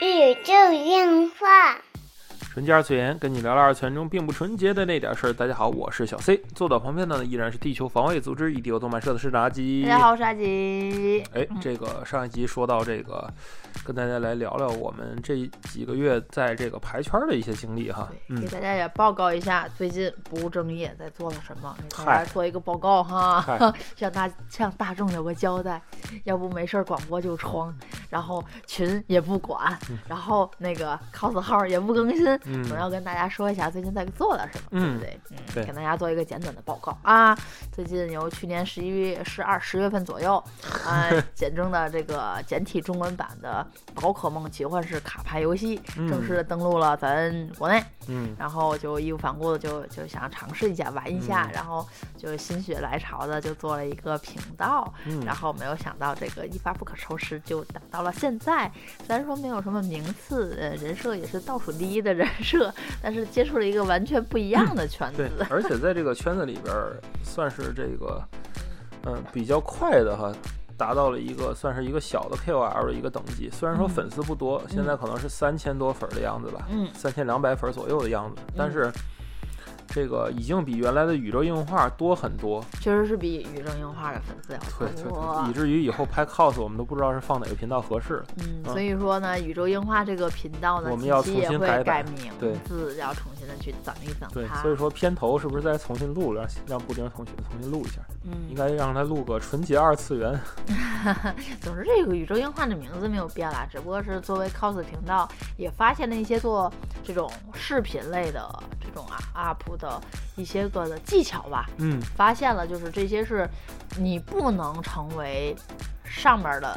宇宙电话。纯洁二次元，跟你聊聊二次元中并不纯洁的那点事儿。大家好，我是小 C，坐到旁边的呢依然是地球防卫组织 EDO 动漫社的社长阿吉。大家好，我是阿吉。哎，这个上一集说到这个，跟大家来聊聊我们这几个月在这个排圈的一些经历哈。对，给嗯，大家也报告一下最近不务正业在做了什么，给大家做一个报告哈，向 大向大众有个交代。要不没事儿广播就装，然后群也不管，然后那个 cos 号也不更新，嗯总要跟大家说一下最近在做了什么，对嗯不对？嗯，对给大家做一个简短的报告啊。最近由去年十一月、十二、十月份左右，啊，简中的这个简体中文版的《宝可梦奇幻式卡牌游戏》正式的登陆了咱国内。嗯然后就义无反顾的就就想尝试一下玩一下，嗯然后就心血来潮的就做了一个频道，嗯然后没有想到这个一发不可收拾，就打到了现在。虽然说没有什么名次，呃，人设也是倒数第一的人 设，但是接触了一个完全不一样的圈对子。，而且在这个圈子里边儿，算是这个嗯比较快的哈。达到了一个算是一个小的 KOL 的一个等级，虽然说嗯粉丝不多，现在可能是三千多粉儿的样子吧，嗯三千两百粉儿左右的样子，但是这个已经比原来的宇宙硬化多很多，确实是比宇宙樱花的粉丝要对对多对，以。至于以后拍 cos 我们都不知道是放哪个频道合适。嗯，嗯所以说呢，宇宙樱花这个频道呢，我们也会重新改名字，要重新的去整一整对，它。所以说片头是不是再重新录，让让布丁同学重新录一下？嗯应嗯，该让他录个纯洁二次元。总之这个宇宙樱花的名字没有变啦，只不过是作为 cos 频道，也发现了一些做这种视频类的这种啊 up 的一些个的技巧吧。嗯，发现了，就是这些是你不能成为上面的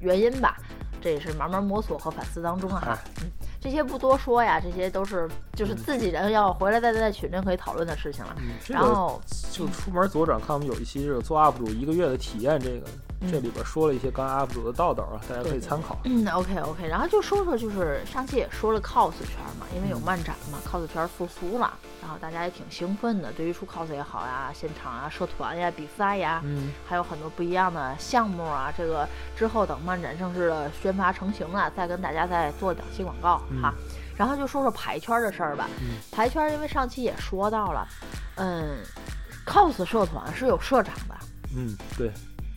原因吧。这也是慢慢摸索和反思当中啊嗯，这些不多说呀，这些都是就是自己人要回来再在群里可以讨论的事情了。嗯然后就出门左转看我们有一期这个做 UP 主一个月的体验，这个嗯这里边说了一些刚 UP 主的道道啊，大家可以参考。嗯，OK OK，然后就说说，就是上期也说了 cos 圈嘛，因为有漫展嘛、c o s 圈复苏了，然后大家也挺兴奋的，对于出 cos 也好呀，现场啊、社团呀、比赛呀，嗯还有很多不一样的项目啊。这个之后等漫展正式的宣发成型了，再跟大家再做两期广告、嗯哈。然后就说说排圈的事儿吧。嗯排圈因为上期也说到了，嗯，cos 社团是有社长的。嗯，对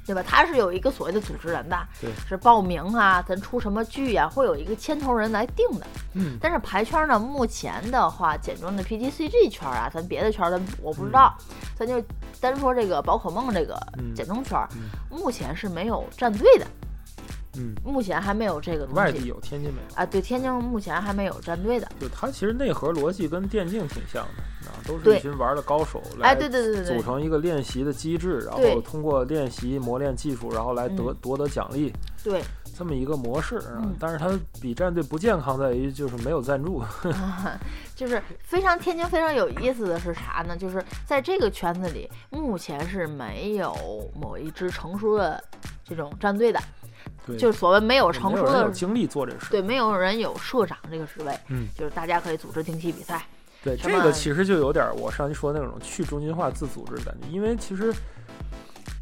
对吧？他是有一个所谓的组织人吧，对是报名啊，咱出什么剧呀、会有一个牵头人来定的。嗯但是排圈呢，目前的话，简装的 PGCG 圈啊，咱别的圈咱我不知道，咱就单说这个宝可梦这个嗯简装圈，嗯目前是没有战队的，嗯，目前还没有这个东西外地有天津没有？啊。对，天津目前还没有战队的。就它其实内核逻辑跟电竞挺像的，啊，都是一群玩的高手哎，来哎对对对对，组成一个练习的机制，然后通过练习磨练技术，然后来得嗯夺得奖励，对，这么一个模式啊嗯。但是它比战队不健康在于就是没有赞助。就是非常天津非常有意思的是啥呢？就是在这个圈子里，目前是没有某一支成熟的这种战队的，对，就是所谓没有成熟的，精力做这事。对，没有人有社长这个职位，嗯，就是大家可以组织定期比赛，对，这个其实就有点我上期说的那种去中心化自组织的感觉，因为其实。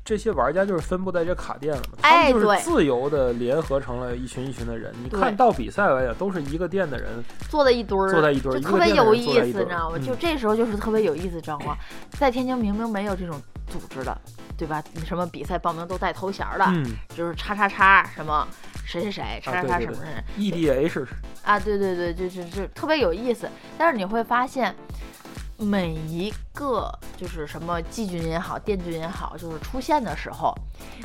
这些玩家就是分布在这卡店了嘛，他们就是自由的联合成了一群一群的人。你看到比赛来讲，都是一个店的人坐在一堆儿，坐在一堆儿，就特别有意思，你知道吗？嗯就这时候就是特别有意思知道吗，在天津明明没有这种组织的，对吧？你什么比赛报名都带头衔儿的，嗯就是叉叉叉什么谁谁谁叉叉叉什么人。，EDH 啊，对对对，就就就特别有意思。但是你会发现，每一个就是什么季军也好，殿军也好，就是出现的时候，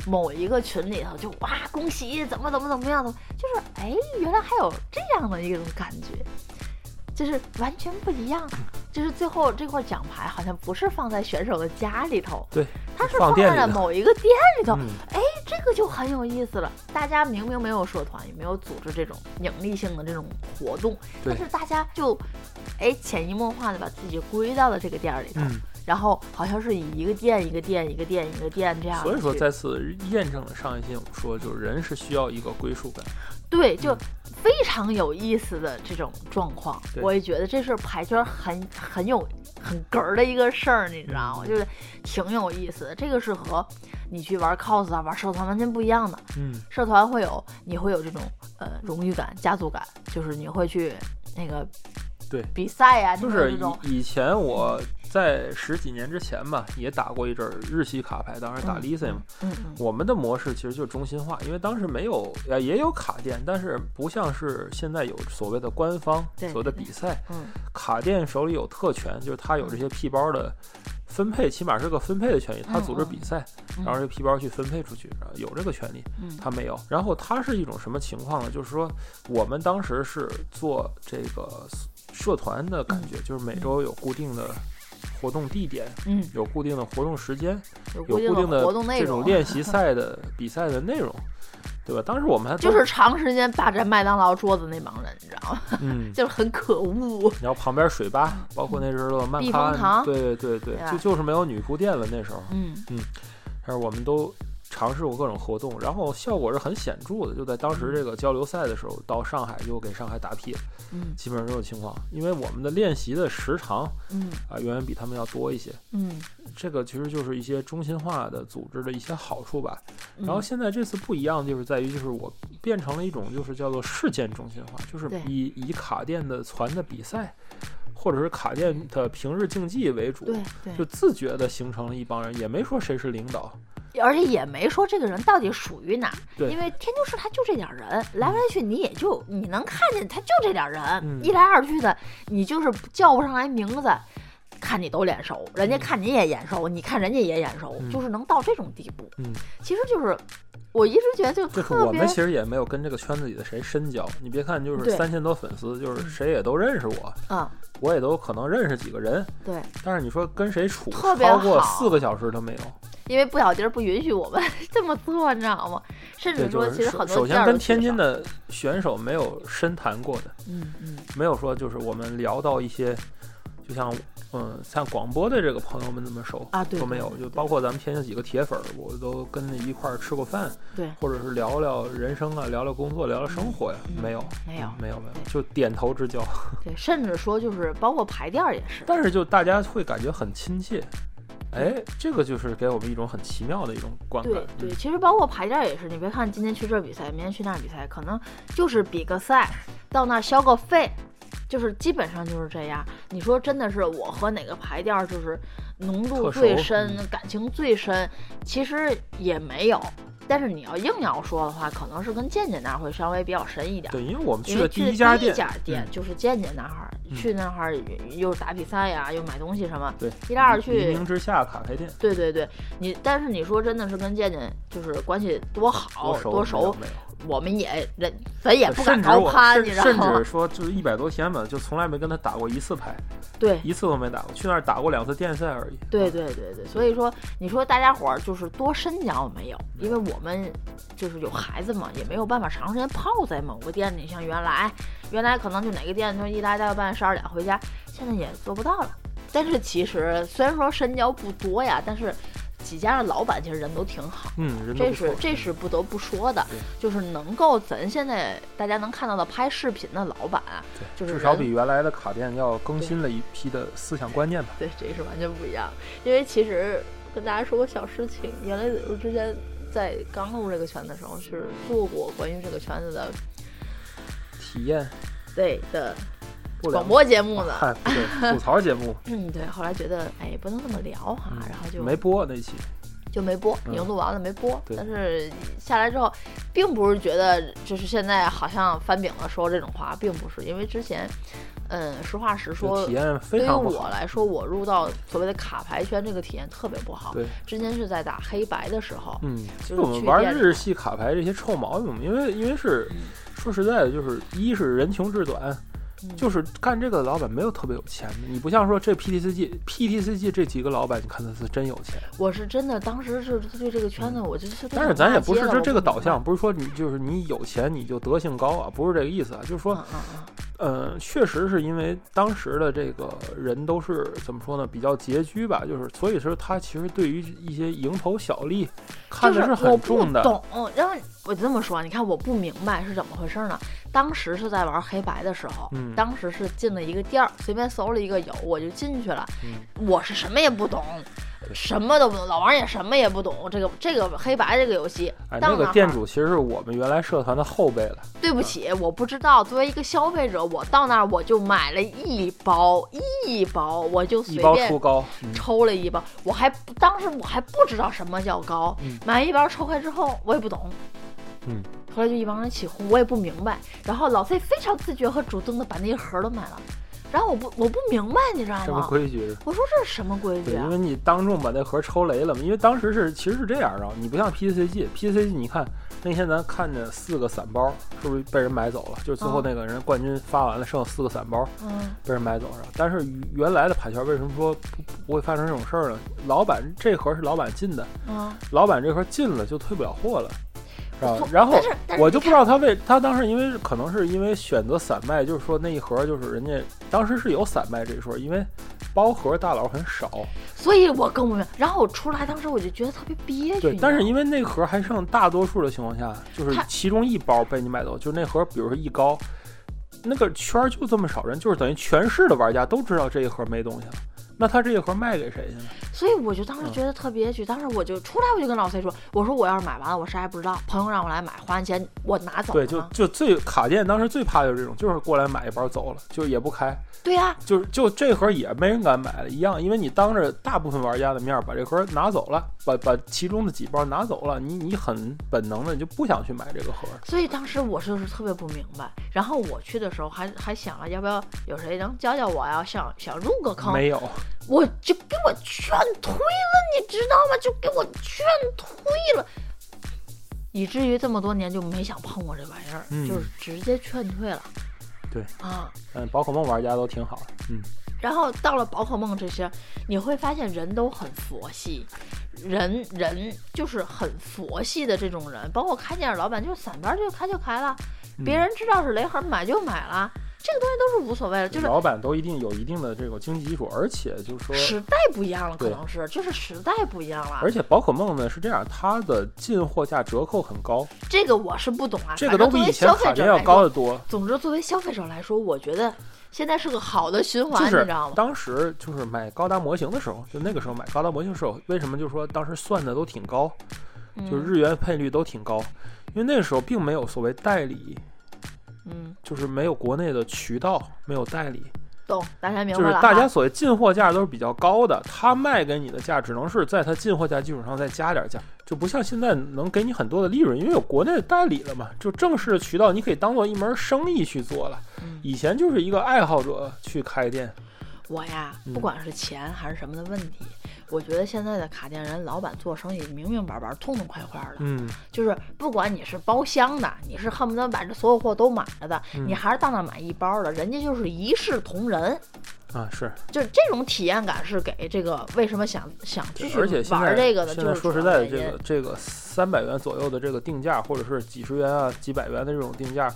某一个群里头就哇恭喜，怎么怎么怎么样的，就是哎，原来还有这样的一种感觉。就是完全不一样，就是最后这块奖牌好像不是放在选手的家里头，对，他是放在放店里的某一个店里头。嗯哎，这个就很有意思了。大家明明没有社团，也没有组织这种盈利性的这种活动，但是大家就，哎，潜移默化的把自己归到了这个店儿里头，嗯，然后好像是以一个店一个店一个店一个店这样。所以说再次验证了上一期我们说，就是人是需要一个归属感。对，就非常有意思的这种状况，对我也觉得这是牌圈很很有很哏儿的一个事儿，你知道吗？就是挺有意思的。这个是和你去玩 cos 啊、玩社团完全不一样的。嗯，社团会有你会有这种呃荣誉感、家族感，就是你会去那个对比赛呀、就是以以前我在十几年之前吧，也打过一阵儿日系卡牌，当时打嗯 Lisa 嘛。嗯嗯我们的模式其实就是中心化，因为当时没有，呃，也有卡店，但是不像是现在有所谓的官方所谓的对对比赛，嗯卡店手里有特权，就是他有这些屁包的分配，起码是个分配的权利，他组织比赛，嗯然后这皮包去分配出去，啊有这个权利，嗯他没有。然后他是一种什么情况呢？就是说我们当时是做这个社团的感觉，就是每周有固定的活动地点，嗯，有固定的活动时间。有有固定的活动内这，种练习赛的比赛的内容，对吧？当时我们还就是长时间霸占麦当劳桌子那帮人，你知道吗？嗯，就是很可恶。然后旁边水吧，包括那时候的曼避卡安，风塘对对对对就就是没有女仆店了那时候，嗯嗯但是我们都尝试过各种活动，然后效果是很显著的。就在当时这个交流赛的时候，到上海就给上海打屁，嗯基本上这种情况，因为我们的练习的时长嗯啊远远比他们要多一些。嗯。这个其实就是一些中心化的组织的一些好处吧。嗯然后现在这次不一样，就是在于就是我变成了一种就是叫做事件中心化，就是以以卡店的团的比赛，或者是卡店的平日竞技为主，对对就自觉的形成了一帮人，也没说谁是领导，而且也没说这个人到底属于哪，对因为天津市他就这点人，来来去你也就你能看见他就这点人，嗯一来二去的，你就是叫不上来名字，看你都脸熟，人家看你也眼熟，你看人家也眼熟，嗯就是能到这种地步。嗯，其实就是我一直觉得就就是特别我们其实也没有跟这个圈子里的谁深交。你别看就是三千多粉丝，就是谁也都认识我，啊我也都可能认识几个人，对，但是你说跟谁处特别超过好四个小时都没有。因为不小丁儿不允许我们这么做，你知道吗？甚，至说，其实很多首先跟天津的选手没有深谈过的。嗯嗯没有说就是我们聊到一些，就像嗯像广播的这个朋友们那么熟啊对都没有，就包括咱们天津几个铁粉儿，我都跟着一块儿吃过饭，对，或者是聊聊人生啊，聊聊工作，聊聊生活呀，嗯没有没有嗯没有没有，就点头之交，对，甚至说就是包括排店儿也是，但是就大家会感觉很亲切。哎，这个就是给我们一种很奇妙的一种观感对。对，嗯其实包括排店儿也是，你别看今天去这儿比赛，明天去那儿比赛，可能就是比个赛，到那儿消个费，就是基本上就是这样。你说真的是我和哪个牌店儿就是浓度最深嗯、感情最深，其实也没有。但是你要硬要说的话，可能是跟健健那儿会稍微比较深一点儿。对，因为我们去的去的第一家店，就是健健那儿，嗯去那儿又打比赛呀，又买东西什么，对，一来二黎去明之下卡牌店对对对，你但是你说真的是跟健健就是关系多好熟多熟，我们也人咱也不敢高攀，甚你知道吗甚至？说就是一百多天吧，就从来没跟他打过一次牌，对一次都没打过，去那儿打过两次电赛而已。对对对对，所以说你说大家伙儿就是多深交没有？因为我们就是有孩子嘛，也没有办法长时间泡在某个店里，像原来原来可能就哪个店就一来到半夜十二点回家，现在也做不到了。但是其实虽然说深交不多呀，但是几家的老板其实人都挺好。嗯，人这是这是不得不说的，就是能够咱现在大家能看到的拍视频的老板啊，对就是至少比原来的卡店要更新了一批的思想观念吧。对，这是完全不一样。因为其实跟大家说个小事情，原来我之前在刚入这个圈的时候是做过关于这个圈子的体验对的广播节目的。嗨，对，吐槽节目 嗯，对，后来觉得哎不能这么聊哈，然后就没播那期，就没播，已经嗯录完了没播。对但是下来之后，并不是觉得就是现在好像翻饼了说这种话，并不是，因为之前，嗯，实话实说体，验对于非常不好。我来说，我入到所谓的卡牌圈这个体验特别不好。对，之前是在打黑白的时候，嗯，就是我们玩日系卡牌这些臭毛病，因为因为是嗯说实在的，就是一是人穷志短，嗯就是干这个的老板没有特别有钱的。你不像说这 PTCG PTCG 这几个老板，你看他是真有钱。我是真的当时是对这个圈子，我就是但是咱也不是这这这个导向，不是说你就是你有钱你就德性高啊，不是这个意思啊，就是说呃，确实是因为当时的这个人都是怎么说呢，比较拮据吧，就是所以说他其实对于一些蝇头小利看的就是我很不重的。懂，然后我这么说，你看我不明白是怎么回事呢？当时是在玩黑白的时候，嗯当时是进了一个店儿，随便搜了一个有，我就进去了。嗯我是什么也不懂，对什么都不懂，老王也什么也不懂。这个这个黑白这个游戏，哎，那个店主其实是我们原来社团的后辈了。对不起，我不知道。作为一个消费者，我到那儿我就买了一包一包，我就随一包便出膏，嗯抽了一包，我还当时我还不知道什么叫高，嗯买一包抽开之后我也不懂，嗯，后来就一帮人起哄，我也不明白，然后老 C 非常自觉和主动的把那一盒都买了，然后我不我不明白，你知道吗什么？规矩？我说这是什么规矩因？为你当众把那盒抽雷了嘛。因为当时是其实是这样啊，你不像 PCG，PCG 你看那天咱看着四个散包，是不是被人买走了？就是最后哦那个人冠军发完了，剩四个散包嗯，被人买走了。但是原来的牌圈为什么说不不会发生这种事儿呢？老板这盒是老板进的，嗯，老板这盒进了就退不了货了。是吧不？然后我就不知道他为他当时因为可能是因为选择散卖，就是说那一盒就是人家当时是有散卖这一说，因为包盒大佬很少，所以我更不明白。然后我出来，当时我就觉得特别憋屈。但是因为那盒还剩大多数的情况下，就是其中一包被你买走，就是那盒，比如说一高，那个圈就这么少人，就是等于全市的玩家都知道这一盒没东西了，那他这一盒卖给谁去呢？所以我就当时嗯觉得特憋屈，当时我就出来，我就跟老 C 说：“我说我要是买完了，我啥也不知道，朋友让我来买，花完钱我拿走对，就就最卡店当时最怕就是这种，就是过来买一包走了，就也不开，对呀、就是就这盒也没人敢买了，一样，因为你当着大部分玩家的面儿把这盒拿走了，把把其中的几包拿走了，你你很本能的你就不想去买这个盒。所以当时我就是特别不明白。然后我去的时候还还想了，要不要有谁能教教我呀？想想入个坑，没有，我就给我劝退了，你知道吗？就给我劝退了，以至于这么多年就没想碰过这玩意儿，嗯。就是直接劝退了。对。啊，嗯，宝可梦玩家都挺好的，嗯，然后到了宝可梦这些，你会发现人都很佛系，人人就是很佛系的这种人，包括开店的老板，就是散边就开就开了，嗯。别人知道是雷盒买就买了，这个东西都是无所谓的，就是老板都一定有一定的这个经济基础，而且就是说，时代不一样了，可能是就是时代不一样了。而且宝可梦呢是这样，它的进货价折扣很高，这个我是不懂啊，这个都比以前卡店要消费者来说。高得多。总之，作为消费者来说，我觉得现在是个好的循环，就是你知道吗？当时就是买高达模型的时候，就那个时候买高达模型的时候，为什么就是说当时算的都挺高，就是嗯日元配率都挺高，因为那个时候并没有所谓代理，嗯，就是没有国内的渠道，没有代理，懂，大家明就是白了哈。大家所谓进货价都是比较高的，他卖给你的价只能是在他进货价基础上再加点价，就不像现在能给你很多的利润，因为有国内的代理了嘛，就正式的渠道你可以当做一门生意去做了。嗯。以前就是一个爱好者去开店，我呀，嗯。不管是钱还是什么的问题，我觉得现在的卡店人老板做生意明明白白、痛痛快快的，嗯，就是不管你是包厢的，你是恨不得把这所有货都买了的，嗯你还是到那买一包的，人家就是一视同仁，啊是，就是这种体验感是给这个为什么想想继续而且玩这个的，现在就是说实在的，这个这个三百元左右的这个定价，或者是几十元啊、几百元的这种定价，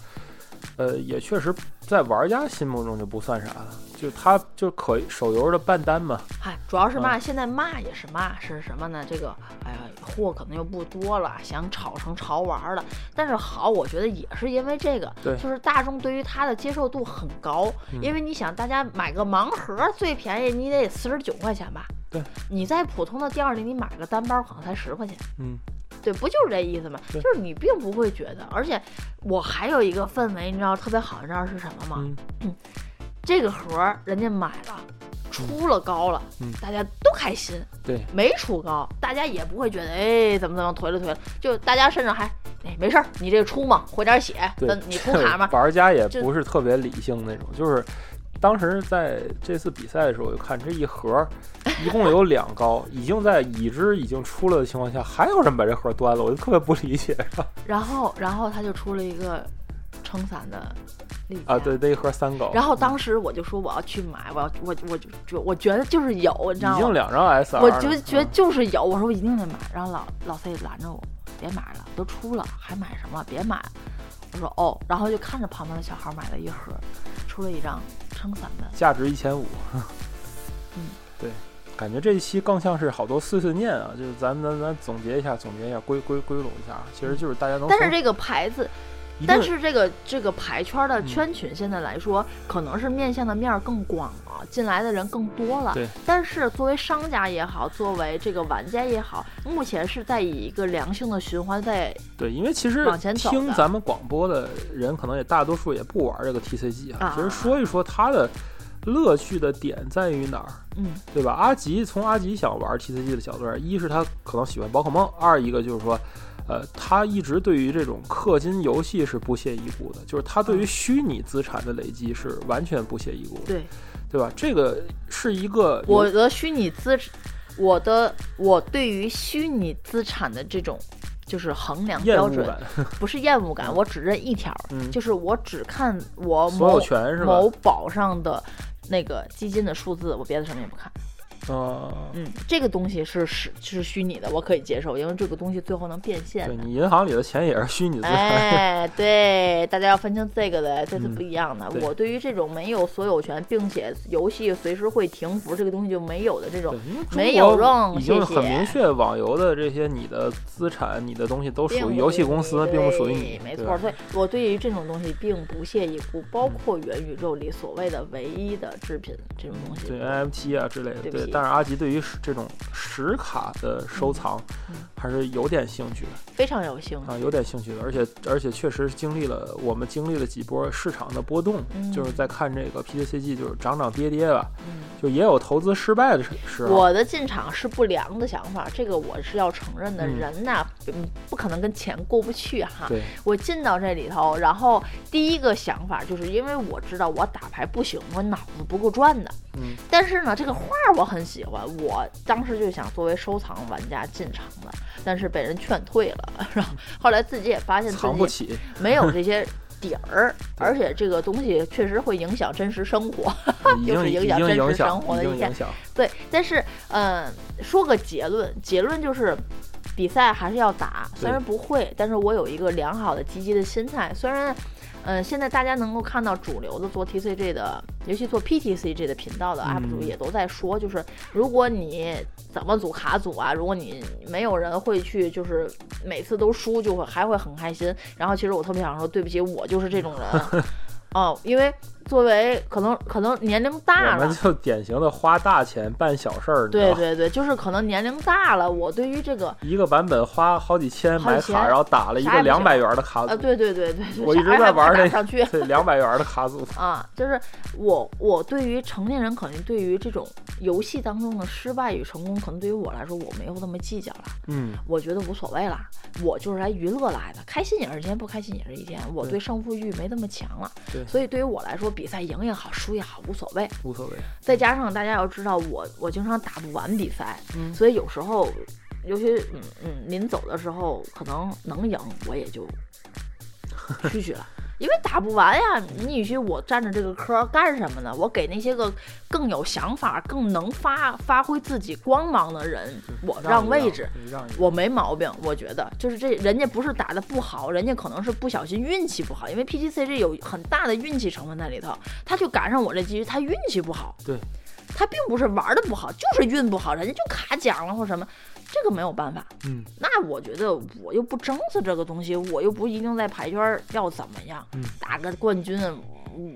呃，也确实在玩家心目中就不算啥了，就他就可手游的半单嘛，嗨，主要是嗯骂，现在骂也是骂，是什么呢？这个，哎呀，货可能又不多了，想炒成潮玩儿了。但是好，我觉得也是因为这个，对就是大众对于它的接受度很高。嗯因为你想，大家买个盲盒最便宜，你得四十九块钱吧？对，你在普通的店里，你买个单包可能才十块钱。嗯，对，不就是这意思吗？就是你并不会觉得，而且我还有一个氛围，你知道特别好，你知道是什么吗？嗯这个盒人家买了，出了高了，嗯大家都开心。对，没出高，大家也不会觉得哎怎么怎么颓了颓了，就大家甚至还哎没事儿，你这出嘛，回点血，你出卡 嘛，玩家也不是特别理性那种，就是当时在这次比赛的时候，我就看这一盒 一共有两高，已经在已知已经出了的情况下，还有人把这盒端了，我就特别不理解 然后然后他就出了一个撑伞的例啊！对，那一盒三高，然后当时我就说我要去买，我要我我就就我觉得就是有，你知道吗？已经两张 SR，我了就觉得嗯就是有，我说我一定得买。然后老老 C 拦着我，别买了，都出了，还买什么？别买。我说哦，然后就看着旁边的小孩买了一盒，出了一张撑伞的，价值一千五。嗯，对，感觉这一期更像是好多碎碎念啊，就是咱咱咱总结一下，总结一下，归归归拢一下，其实就是大家能但是这个牌子，但是这个这个牌圈的嗯圈群现在来说，可能是面向的面儿更广了，进来的人更多了。对。但是作为商家也好，作为这个玩家也好，目前是在以一个良性的循环在对，因为其实往前走听咱们广播的人，可能也大多数也不玩这个 TCG 啊。啊其实说一说它的乐趣的点在于哪儿，嗯对吧？阿吉从阿吉想玩 TCG 的角度来，一是他可能喜欢宝可梦，二一个就是说。呃，他一直对于这种氪金游戏是不屑一顾的，就是他对于虚拟资产的累积是完全不屑一顾的，对对吧？这个是一个我的虚拟资，我的我对于虚拟资产的这种就是衡量标准，不是厌恶感，我只认一条，嗯就是我只看我？某宝上的那个基金的数字，我别的什么也不看。呃，嗯，这个东西是是是虚拟的，我可以接受，因为这个东西最后能变现。对你银行里的钱也是虚拟资产，哎，对，大家要分清这个的，这是嗯不一样的。对我对于这种没有所有权，并且游戏随时会停服，这个东西就没有的这种没有已经很明确，网游的这些你的资产、你的东西都属于游戏公司，并不属于你，没错，对吧所以我对于这种东西并不屑一顾，包括元宇宙里所谓的唯一的制品这种东西。对 NFT 啊之类的，对。对但是阿吉对于这种实卡的收藏嗯还是有点兴趣的非常有兴趣。啊，有点兴趣的，而且而且确实经历了我们经历了几波市场的波动，嗯就是在看这个 PTCG 就是涨涨跌跌吧，嗯，就也有投资失败的时时候。我的进场是不良的想法，这个我是要承认的。嗯人呐，嗯不可能跟钱过不去哈。对，我进到这里头，然后第一个想法就是因为我知道我打牌不行，我脑子不够转的。嗯，但是呢，这个画我很喜欢，我当时就想作为收藏玩家进场的，但是被人劝退了。然后后来自己也发现自藏不己起，没有这些底儿，而且这个东西确实会影响真实生活。已又 是影响真实生活，的一天已经影响。对，但是嗯、说个结论，结论就是。比赛还是要打，虽然不会，但是我有一个良好的积极的心态。虽然，嗯、现在大家能够看到主流的做 TCG 的，尤其做 PTCG 的频道的 UP 主嗯也都在说，就是如果你怎么组卡组啊，如果你没有人会去，就是每次都输，就会还会很开心。然后其实我特别想说，对不起，我就是这种人。哦，因为作为可能可能年龄大了。我们，就典型的花大钱办小事儿，对对对，就是可能年龄大了，我对于这个一个版本花好几千买卡，然后打了一个两百元的卡啊，组，啊对对对，对我一直在玩那 两百元的卡组，啊，就是我我对于成年人可能对于这种游戏当中的失败与成功，可能对于我来说我没有那么计较了，嗯，我觉得无所谓了，我就是来娱乐来的，开心也是一天，不开心也是一天，我对。对胜负欲没那么强了，对。所以对于我来说，比赛赢也好，输也好，无所谓。无所谓，再加上大家要知道我，我经常打不完比赛，嗯所以有时候，尤其嗯嗯临走的时候，可能能赢我也就 嘘嘘了。因为打不完呀，你与其我占着这个科干什么呢？我给那些个更有想法、更能发发挥自己光芒的人，我让位置，，我没毛病。我觉得就是这人家不是打的不好，人家可能是不小心运气不好，因为 PGC 这有很大的运气成分在里头，他就赶上我这局，他运气不好。对，他并不是玩的不好，就是运不好，人家就卡奖了或什么，这个没有办法。嗯那我觉得我又不争死这个东西，我又不一定在牌圈儿要怎么样，嗯打个冠军，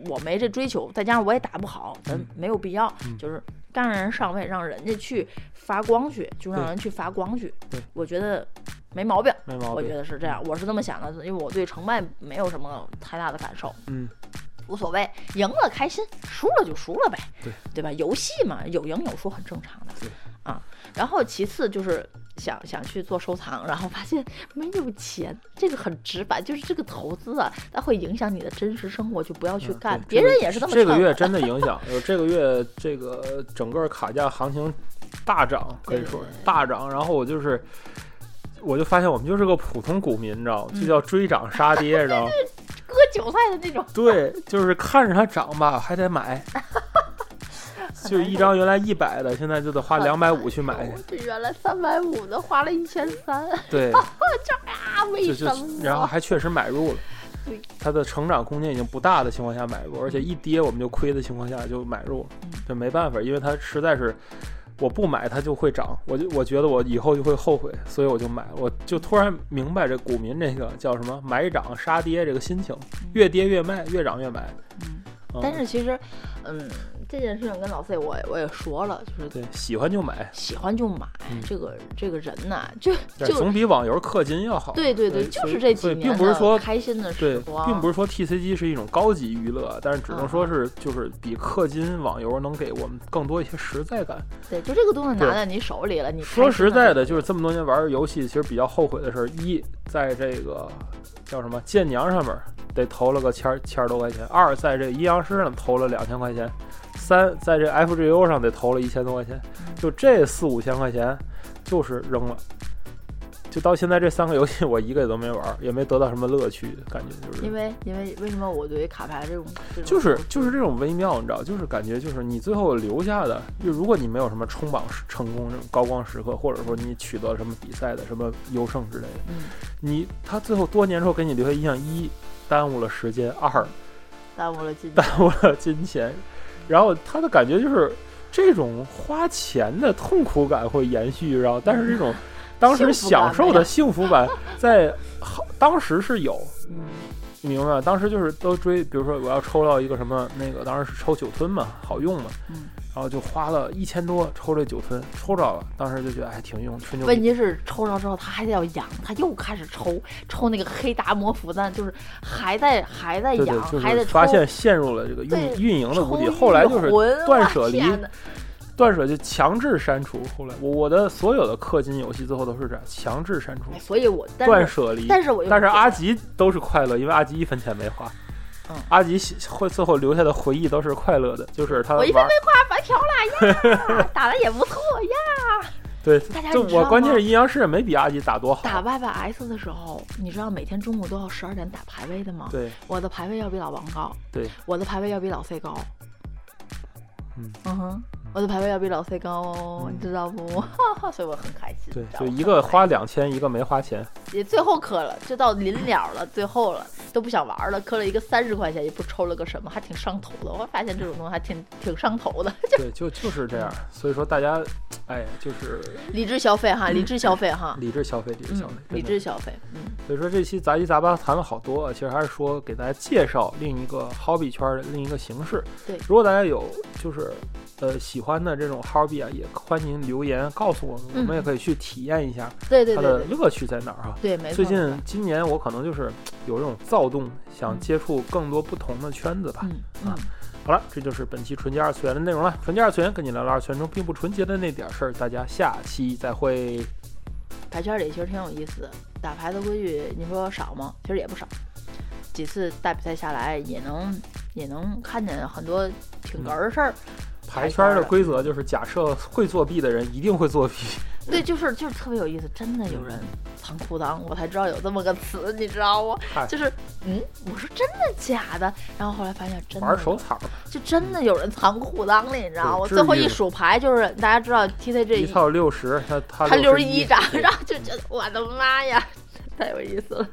我没这追求，再加上我也打不好，咱嗯没有必要，嗯就是干让人上位，让人家去发光去，就让人去发光去对，我觉得没毛病。没毛病我觉，得是这样，我是这么想的，因为我对成败没有什么太大的感受，嗯无所谓，赢了开心，输了就输了呗，对对吧？游戏嘛，有赢有输很正常的对，啊。然后其次就是想想去做收藏，然后发现没有钱，这个很直白，就是这个投资啊，它会影响你的真实生活，就不要去嗯干。别人也是这么这个月真的 影响，有这个月这个整个卡价行情大涨，可以说大涨。然后我就是，我就发现我们就是个普通股民，你知道吗？嗯就叫追涨杀跌，知道吗？割韭菜的那种。对，就是看着它涨吧，还得买。就是一张原来一百的，现在就得花两百五去买。这 原来三百五的，花了一千三，对，啊，为什么？然后还确实买入了。对，它的成长空间已经不大的情况下买入，而且一跌我们就亏的情况下就买入了，这没办法，因为它实在是。我不买它就会涨，我就我觉得我以后就会后悔，所以我就买了。我就突然明白这股民这个叫什么买涨杀跌这个心情，越跌越卖，越涨越买。嗯，嗯但是其实，嗯，这件事情跟老 C 我也我也说了，就是对喜欢就买，喜欢就买，嗯这个这个人呐，就就总比网游氪金要好。对对对，就是这几年并不是说开心的对时，光，并不是说 TCG 是一种高级娱乐，但是只能说嗯是就是比氪金网游能给我们更多一些实在感。对，就这个东西拿在你手里了，你说实在的，就是这么多年玩游戏，其实比较后悔的事儿，一在这个叫什么剑娘上面得投了个千儿千儿多块钱；二在这阴阳师上投了两千块钱；三在这 FGO 上得投了一千多块钱。嗯就这四五千块钱，就是扔了。就到现在这三个游戏，我一个也都没玩儿，也没得到什么乐趣，感觉就是因为因为为什么我对卡牌这种这种就是就是这种微妙，你知道，就是感觉就是你最后留下的，就如果你没有什么冲榜成功这种高光时刻，或者说你取得什么比赛的什么优胜之类的，嗯，你他最后多年之后给你留下印象：一，耽误了时间；二，耽误了金耽误了金钱。然后他的感觉就是这种花钱的痛苦感会延续，然后但是这种当时享受的幸福感在好当时是有，嗯你明白吗？当时就是都追，比如说我要抽到一个什么那个，当时是抽九吞嘛，好用嘛，嗯。然后就花了一千多抽这九吞，抽着了，当时就觉得还挺用，吹牛逼。问题是抽着之后，他还得要养，他又开始抽抽那个黑达摩斧弹，就是还在还在对对养，，就是还在抽发现陷入了这个运运营的谷底，后来就是断舍离，断舍就强制删除。后来我我的所有的氪金游戏最后都是这样，强制删除，哎所以我断舍离。但是我但是阿吉都是快乐，因为阿吉一分钱没花。嗯阿吉会最后留下的回忆都是快乐的，就是他我一分没花白嫖了呀，打的也不错呀。对大家，就你知道我关键是阴阳师也没比阿吉打多好。打 YYS 的时候，你知道每天中午都要十二点打排位的吗？对，我的排位要比老王高，对，我的排位要比老 C 高。嗯嗯哼，我的排位要比老 C 高哦，嗯你知道不？所以我很开心。对就一个花两千，一个没花钱。也最后磕了，就到临了了，最后了都不想玩了，磕了一个三十块钱，也不抽了个什么，还挺上头的。我发现这种东西还挺挺上头的，对，就就是这样。所以说大家，哎，就是理智消费哈，理智消费哈，理智消费，理智消费嗯，，理智消费，嗯所以说这期杂七杂八谈了好多啊，其实还是说给大家介绍另一个 hobby 圈的另一个形式。对如果大家有就是呃喜欢的这种 hobby 啊，也欢迎留言告诉我们，嗯我们也可以去体验一下对对它对对的乐趣在哪儿哈。对，没错。最近今年我可能就是有这种躁动，想嗯接触更多不同的圈子吧。嗯嗯，好了，这就是本期纯洁二次元的内容了。纯洁二次元跟你聊聊二次元中并不纯洁的那点事儿，大家下期再会。牌圈里其实挺有意思的，打牌的规矩你说少吗？其实也不少。几次大比赛下来，也能也能看见很多挺哏儿的事儿。牌圈的规则就是，假设会作弊的人一定会作弊。对，就是就是特别有意思，真的有人藏裤裆，我才知道有这么个词，你知道吗？就是嗯，我说真的假的？然后后来发现真的玩有手草，就真的有人藏裤裆里，你知道吗？对最后一数牌，就是大家知道 TCG 一套六十，他他他六十一一张，然后就觉得我的妈呀，太有意思了。